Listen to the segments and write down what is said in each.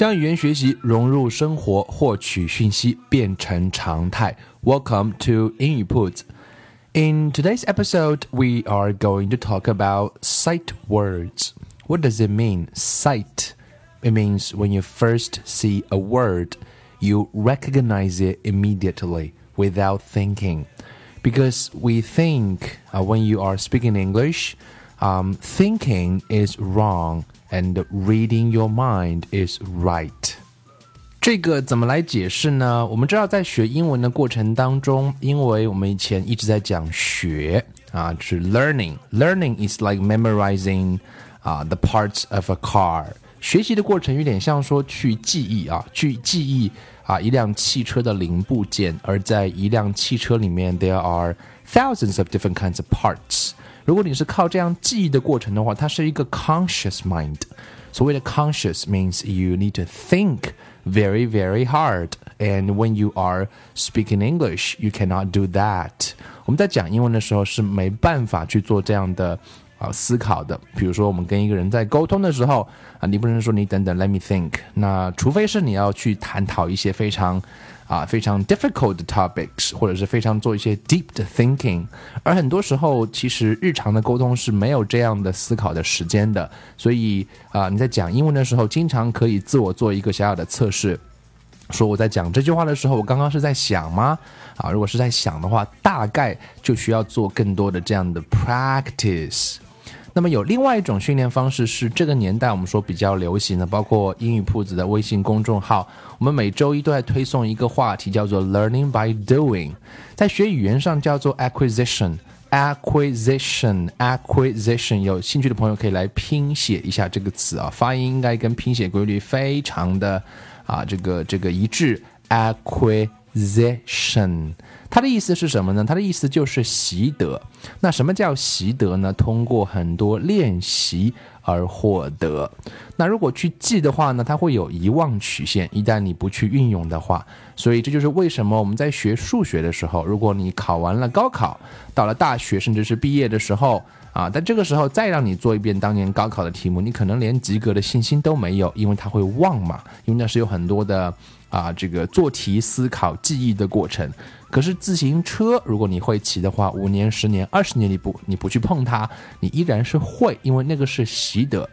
将语言学习融入生活，获取讯息变成常态。Welcome to 英语 Put. In today's episode, we are going to talk about sight words. What does it mean? Sight. It means when you first see a word, you recognize it immediately without thinking. Because we think uh, when you are speaking English, um, thinking is wrong and reading your mind is right. 这个怎么来解释呢？我们知道，在学英文的过程当中，因为我们以前一直在讲学啊，是 learning。Learning is like memorizing 啊 the parts of a car。 学习的过程有点像说去记忆啊，去记忆啊一辆汽车的零部件。而在一辆汽车里面，there are thousands of different kinds of parts。如果你是靠这样记忆的过程的话，它是一个 conscious mind。所谓的 conscious means you need to think very very hard, and when you are speaking English, you cannot do that。我们在讲英文的时候是没办法去做这样的 啊思考的。比如说，我们跟一个人在沟通的时候啊，你不能说你等等，let me think。那除非是你要去探讨一些非常。啊，非常 difficult topics，或者是非常做一些 deep thinking，而很多时候其实日常的沟通是没有这样的思考的时间的，所以啊，你在讲英文的时候，经常可以自我做一个小小的测试，说我在讲这句话的时候，我刚刚是在想吗？啊，如果是在想的话，大概就需要做更多的这样的 practice。那么有另外一种训练方式是这个年代我们说比较流行的，包括英语铺子的微信公众号，我们每周一都在推送一个话题，叫做 Learning by Doing，在学语言上叫做 Acquisition，Acquisition，Acquisition。有兴趣的朋友可以来拼写一下这个词啊，发音应该跟拼写规律非常的啊这个这个一致，Acquisition。session，它的意思是什么呢？它的意思就是习得。那什么叫习得呢？通过很多练习而获得。那如果去记的话呢，它会有遗忘曲线。一旦你不去运用的话，所以这就是为什么我们在学数学的时候，如果你考完了高考，到了大学甚至是毕业的时候啊，在这个时候再让你做一遍当年高考的题目，你可能连及格的信心都没有，因为它会忘嘛，因为那是有很多的啊这个做题、思考、记忆的过程。可是自行车，如果你会骑的话，五年、十年、二十年你不你不去碰它，你依然是会，因为那个是习得，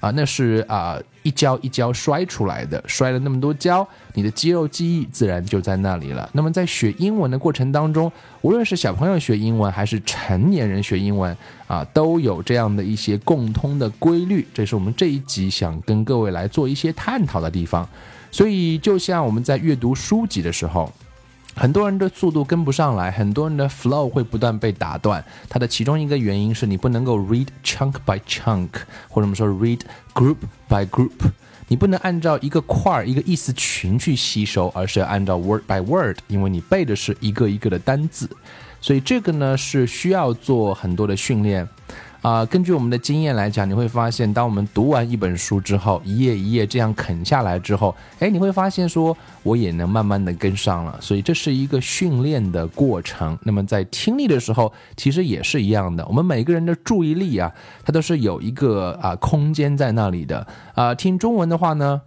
啊，那是啊一跤一跤摔出来的，摔了那么多跤，你的肌肉记忆自然就在那里了。那么在学英文的过程当中，无论是小朋友学英文还是成年人学英文啊，都有这样的一些共通的规律，这是我们这一集想跟各位来做一些探讨的地方。所以，就像我们在阅读书籍的时候。很多人的速度跟不上来，很多人的 flow 会不断被打断。它的其中一个原因是你不能够 read chunk by chunk，或者我们说 read group by group，你不能按照一个块儿、一个意思群去吸收，而是要按照 word by word，因为你背的是一个一个的单字，所以这个呢是需要做很多的训练。啊，根据我们的经验来讲，你会发现，当我们读完一本书之后，一页一页这样啃下来之后，哎，你会发现说，我也能慢慢的跟上了。所以这是一个训练的过程。那么在听力的时候，其实也是一样的。我们每个人的注意力啊，它都是有一个啊空间在那里的。啊，听中文的话呢？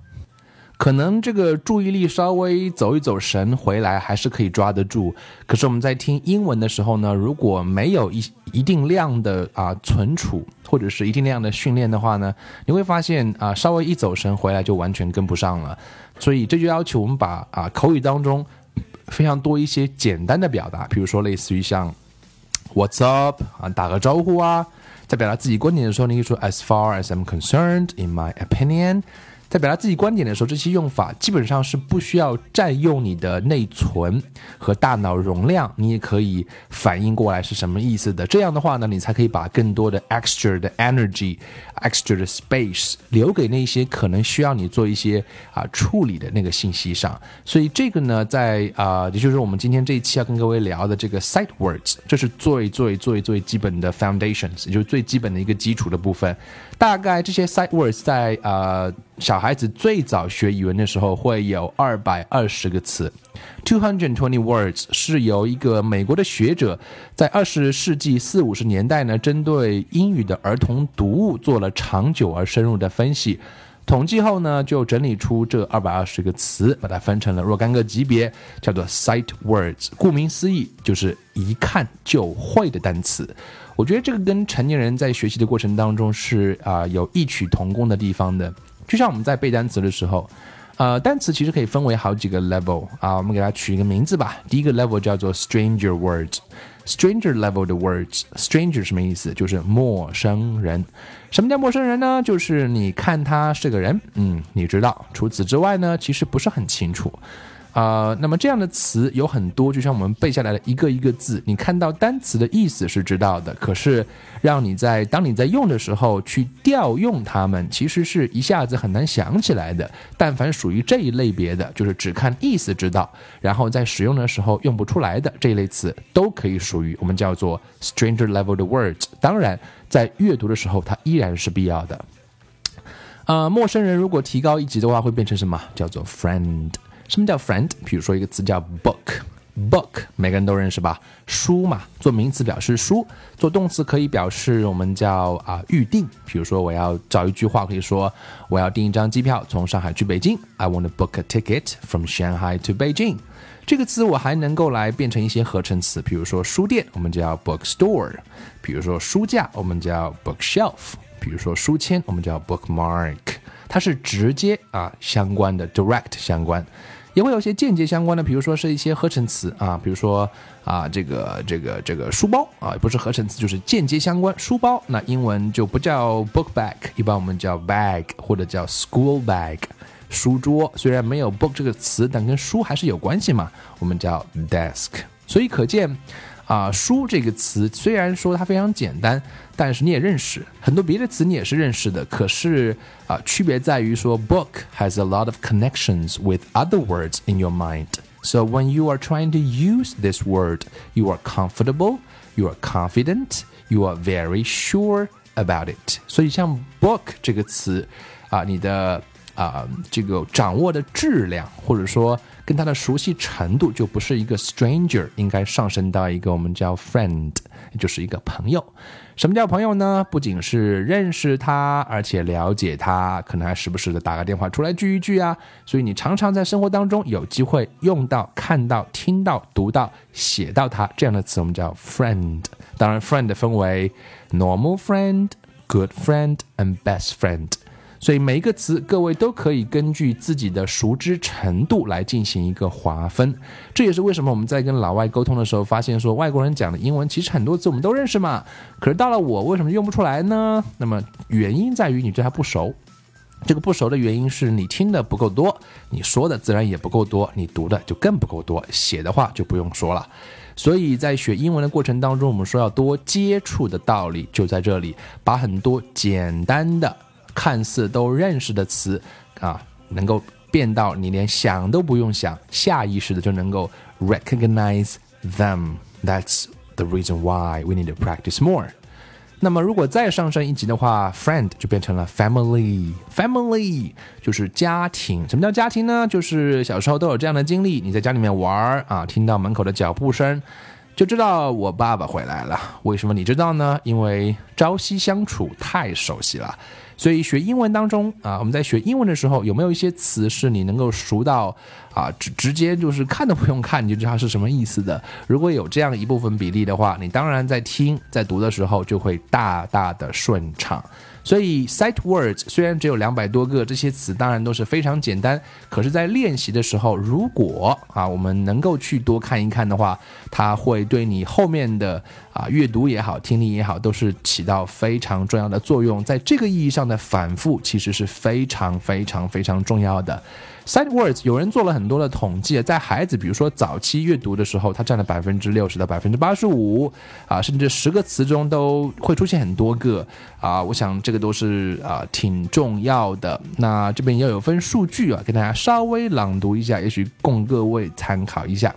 可能这个注意力稍微走一走神回来，还是可以抓得住。可是我们在听英文的时候呢，如果没有一一定量的啊存储，或者是一定量的训练的话呢，你会发现啊，稍微一走神回来就完全跟不上了。所以这就要求我们把啊口语当中非常多一些简单的表达，比如说类似于像 What's up 啊，打个招呼啊，在表达自己观点的时候，你可以说 As far as I'm concerned, in my opinion。在表达自己观点的时候，这些用法基本上是不需要占用你的内存和大脑容量，你也可以反应过来是什么意思的。这样的话呢，你才可以把更多的 extra 的 energy、extra 的 space 留给那些可能需要你做一些啊处理的那个信息上。所以这个呢，在啊，也就是我们今天这一期要跟各位聊的这个 sight words，这是最最最最基本的 foundations，也就是最基本的一个基础的部分。大概这些 sight words 在呃。小孩子最早学语文的时候会有二百二十个词，two hundred twenty words 是由一个美国的学者在二十世纪四五十年代呢，针对英语的儿童读物做了长久而深入的分析，统计后呢，就整理出这二百二十个词，把它分成了若干个级别，叫做 sight words。顾名思义，就是一看就会的单词。我觉得这个跟成年人在学习的过程当中是啊有异曲同工的地方的。就像我们在背单词的时候，呃，单词其实可以分为好几个 level 啊，我们给它取一个名字吧。第一个 level 叫做 stranger words，stranger level 的 words，stranger 什么意思？就是陌生人。什么叫陌生人呢？就是你看他是个人，嗯，你知道。除此之外呢，其实不是很清楚。啊，那么这样的词有很多，就像我们背下来的一个一个字，你看到单词的意思是知道的，可是让你在当你在用的时候去调用它们，其实是一下子很难想起来的。但凡属于这一类别的，就是只看意思知道，然后在使用的时候用不出来的这一类词，都可以属于我们叫做 stranger level 的 words。当然，在阅读的时候，它依然是必要的。啊，陌生人如果提高一级的话，会变成什么？叫做 friend。什么叫 friend？比如说一个词叫 book，book 每个人都认识吧？书嘛，做名词表示书，做动词可以表示我们叫啊预定。比如说我要找一句话，可以说我要订一张机票从上海去北京。I want to book a ticket from Shanghai to Beijing。这个词我还能够来变成一些合成词，比如说书店，我们叫 bookstore；比如说书架，我们叫 bookshelf；比如说书签，我们叫 bookmark。它是直接啊相关的，direct 相关。也会有些间接相关的，比如说是一些合成词啊，比如说啊，这个这个这个书包啊，不是合成词，就是间接相关。书包那英文就不叫 book bag，一般我们叫 bag 或者叫 school bag。书桌虽然没有 book 这个词，但跟书还是有关系嘛，我们叫 desk。所以可见。啊，书这个词虽然说它非常简单，但是你也认识很多别的词，你也是认识的。可是啊，区别在于说，book has a lot of connections with other words in your mind. So when you are trying to use this word, you are comfortable, you are confident, you are very sure about it. 所以像 book 这个词啊，你的啊这个掌握的质量，或者说。 跟他的熟悉程度就不是一个 stranger，应该上升到一个我们叫 friend，也就是一个朋友。什么叫朋友呢？不仅是认识他，而且了解他，可能还时不时的打个电话出来聚一聚啊。所以你常常在生活当中有机会用到、看到、听到、读到、写到他这样的词，我们叫 friend。当然，friend 分为 normal friend、good friend and best friend。所以每一个词，各位都可以根据自己的熟知程度来进行一个划分。这也是为什么我们在跟老外沟通的时候，发现说外国人讲的英文其实很多字我们都认识嘛，可是到了我为什么用不出来呢？那么原因在于你对它不熟。这个不熟的原因是你听的不够多，你说的自然也不够多，你读的就更不够多，写的话就不用说了。所以在学英文的过程当中，我们说要多接触的道理就在这里，把很多简单的。看似都认识的词，啊，能够变到你连想都不用想，下意识的就能够 recognize them. That's the reason why we need to practice more. 那么如果再上升一级的话，friend 就变成了 family. Family 就是家庭。什么叫家庭呢？就是小时候都有这样的经历：你在家里面玩啊，听到门口的脚步声，就知道我爸爸回来了。为什么你知道呢？因为朝夕相处太熟悉了。所以学英文当中啊，我们在学英文的时候，有没有一些词是你能够熟到啊，直直接就是看都不用看你就知道是什么意思的？如果有这样一部分比例的话，你当然在听在读的时候就会大大的顺畅。所以，sight words 虽然只有两百多个，这些词当然都是非常简单。可是，在练习的时候，如果啊，我们能够去多看一看的话，它会对你后面的啊阅读也好、听力也好，都是起到非常重要的作用。在这个意义上的反复，其实是非常非常非常重要的。Sight words 有人做了很多的统计，在孩子比如说早期阅读的时候，它占了百分之六十到百分之八十五啊，甚至十个词中都会出现很多个啊。我想这个都是啊挺重要的。那这边要有分数据啊，给大家稍微朗读一下，也许供各位参考一下。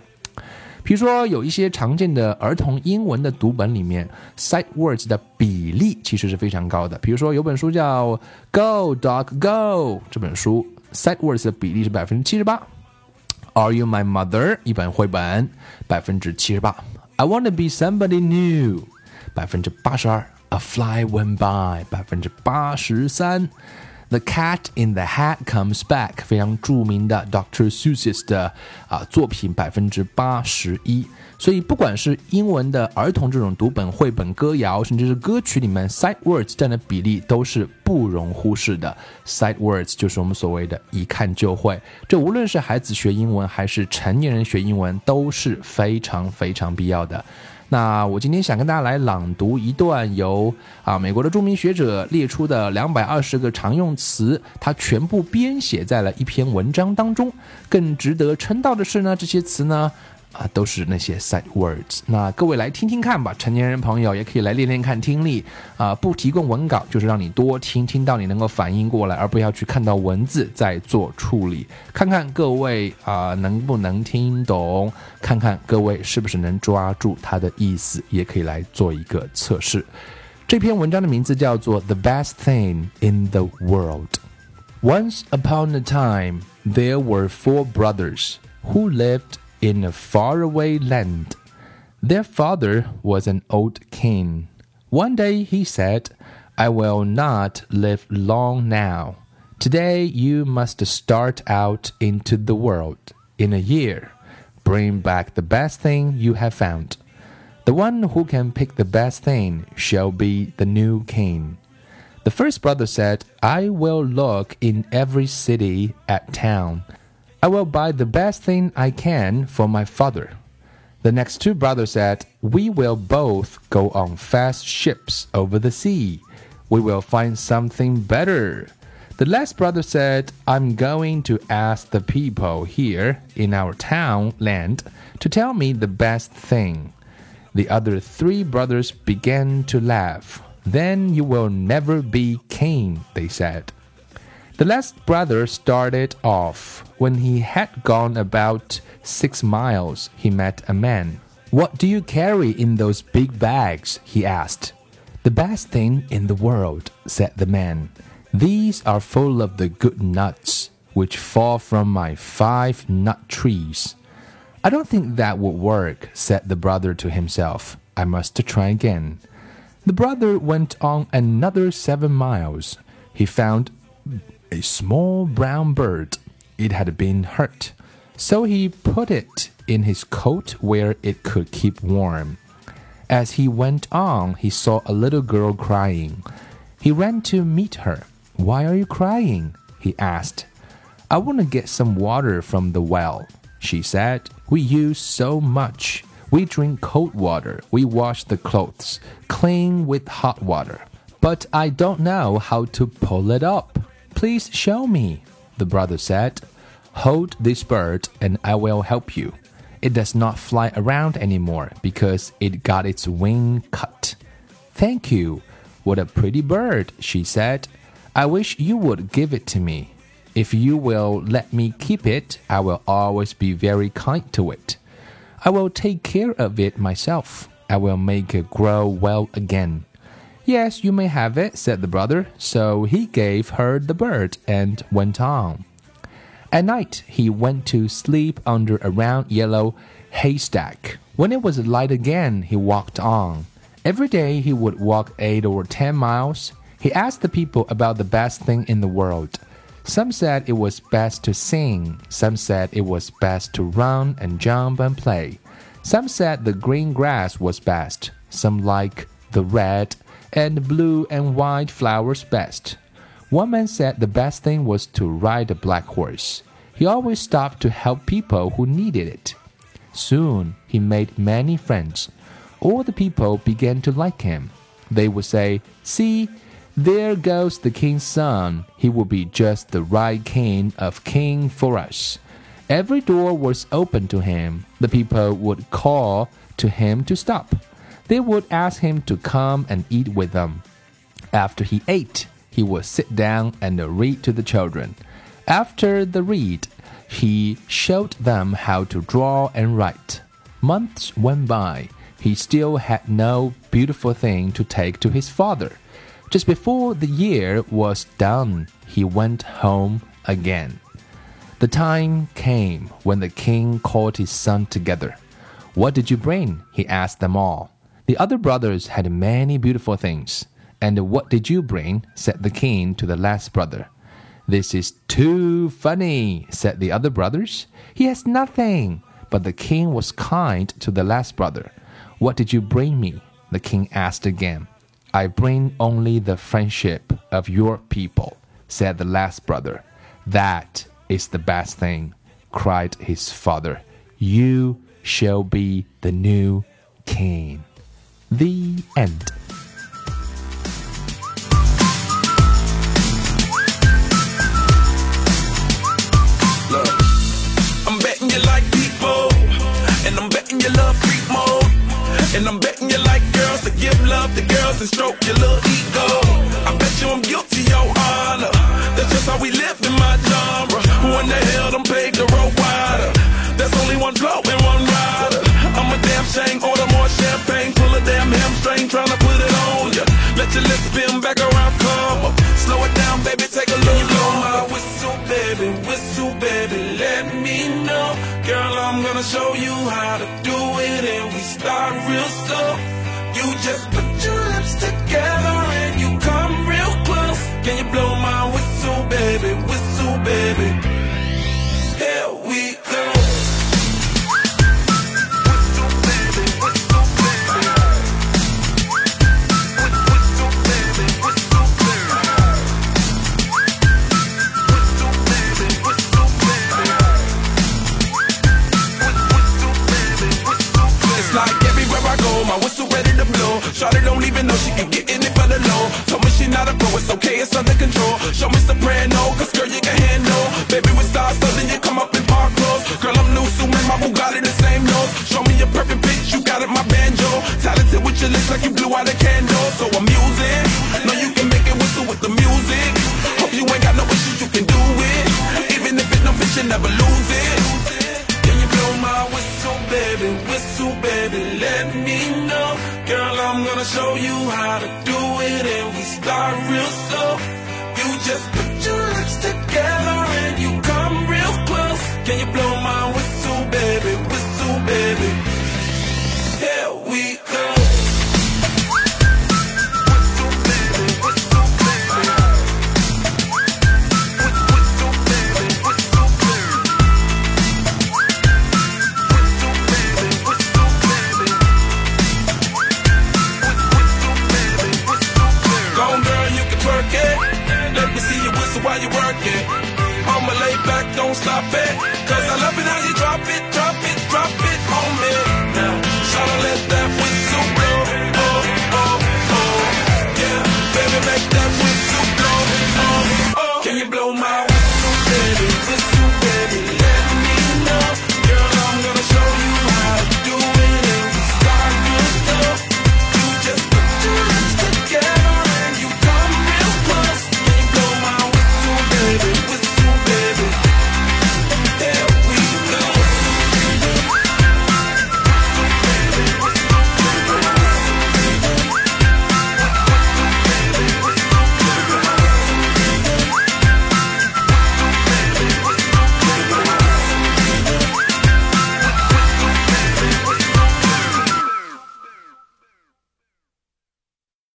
比如说有一些常见的儿童英文的读本里面，sight words 的比例其实是非常高的。比如说有本书叫《Go Dog Go》这本书。Sight words 的比例是百分之七十八。Are you my mother？一本绘本，百分之七十八。I want to be somebody new，百分之八十二。A fly went by，百分之八十三。 The Cat in the Hat Comes Back，非常著名的 Dr. Seuss 的啊作品，百分之八十一。所以不管是英文的儿童这种读本、绘本、歌谣，甚至是歌曲里面，sight words 占的比例都是不容忽视的。sight words 就是我们所谓的一看就会。这无论是孩子学英文，还是成年人学英文，都是非常非常必要的。那我今天想跟大家来朗读一段由啊美国的著名学者列出的两百二十个常用词，他全部编写在了一篇文章当中。更值得称道的是呢，这些词呢。啊，都是那些 sight words。那各位来听听看吧，成年人朋友也可以来练练看听力啊。不提供文稿，就是让你多听，听到你能够反应过来，而不要去看到文字再做处理。看看各位啊能不能听懂，看看各位是不是能抓住它的意思，也可以来做一个测试。这篇文章的名字叫做《The Best Thing in the World》。Once upon a time, there were four brothers who lived. in a faraway land. Their father was an old king. One day he said, I will not live long now. Today you must start out into the world. In a year, bring back the best thing you have found. The one who can pick the best thing shall be the new king. The first brother said, I will look in every city at town I will buy the best thing I can for my father. The next two brothers said, We will both go on fast ships over the sea. We will find something better. The last brother said, I'm going to ask the people here in our town land to tell me the best thing. The other three brothers began to laugh. Then you will never be king, they said. The last brother started off. When he had gone about six miles, he met a man. What do you carry in those big bags? he asked. The best thing in the world, said the man. These are full of the good nuts which fall from my five nut trees. I don't think that would work, said the brother to himself. I must try again. The brother went on another seven miles. He found a small brown bird. It had been hurt, so he put it in his coat where it could keep warm. As he went on, he saw a little girl crying. He ran to meet her. Why are you crying? he asked. I want to get some water from the well, she said. We use so much. We drink cold water. We wash the clothes, clean with hot water. But I don't know how to pull it up. Please show me, the brother said. Hold this bird and I will help you. It does not fly around anymore because it got its wing cut. Thank you. What a pretty bird, she said. I wish you would give it to me. If you will let me keep it, I will always be very kind to it. I will take care of it myself. I will make it grow well again. Yes, you may have it, said the brother. So he gave her the bird and went on. At night, he went to sleep under a round yellow haystack. When it was light again, he walked on. Every day he would walk eight or ten miles. He asked the people about the best thing in the world. Some said it was best to sing, some said it was best to run and jump and play. Some said the green grass was best, some like the red and blue and white flowers best. One man said the best thing was to ride a black horse. He always stopped to help people who needed it. Soon he made many friends. All the people began to like him. They would say, See, there goes the king's son. He will be just the right king of king for us. Every door was open to him. The people would call to him to stop. They would ask him to come and eat with them. After he ate, he would sit down and read to the children. After the read, he showed them how to draw and write. Months went by. He still had no beautiful thing to take to his father. Just before the year was done, he went home again. The time came when the king called his son together. What did you bring? he asked them all. The other brothers had many beautiful things. And what did you bring? said the king to the last brother. This is too funny, said the other brothers. He has nothing. But the king was kind to the last brother. What did you bring me? The king asked again. I bring only the friendship of your people, said the last brother. That is the best thing, cried his father. You shall be the new king. The end. I'm betting you like people, and I'm betting you love freak mode, and I'm betting you like girls to give love to girls and stroke your little ego. Show you how to do it, and we start real slow. You just